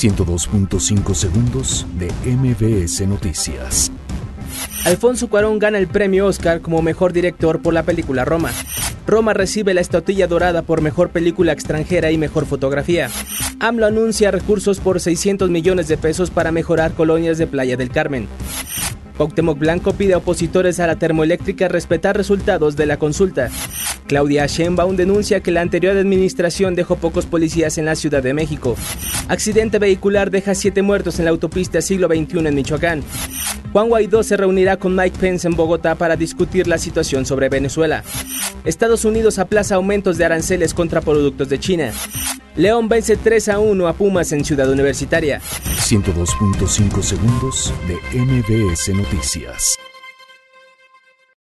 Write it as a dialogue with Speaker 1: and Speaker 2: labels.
Speaker 1: 102.5 segundos de MBS Noticias.
Speaker 2: Alfonso Cuarón gana el premio Oscar como mejor director por la película Roma. Roma recibe la estotilla dorada por mejor película extranjera y mejor fotografía. AMLO anuncia recursos por 600 millones de pesos para mejorar colonias de Playa del Carmen. Cuauhtémoc Blanco pide a opositores a la termoeléctrica respetar resultados de la consulta. Claudia Sheinbaum denuncia que la anterior administración dejó pocos policías en la Ciudad de México. Accidente vehicular deja siete muertos en la autopista siglo XXI en Michoacán. Juan Guaidó se reunirá con Mike Pence en Bogotá para discutir la situación sobre Venezuela. Estados Unidos aplaza aumentos de aranceles contra productos de China. León vence 3 a 1 a Pumas en Ciudad Universitaria.
Speaker 1: 102.5 segundos de MBS Noticias.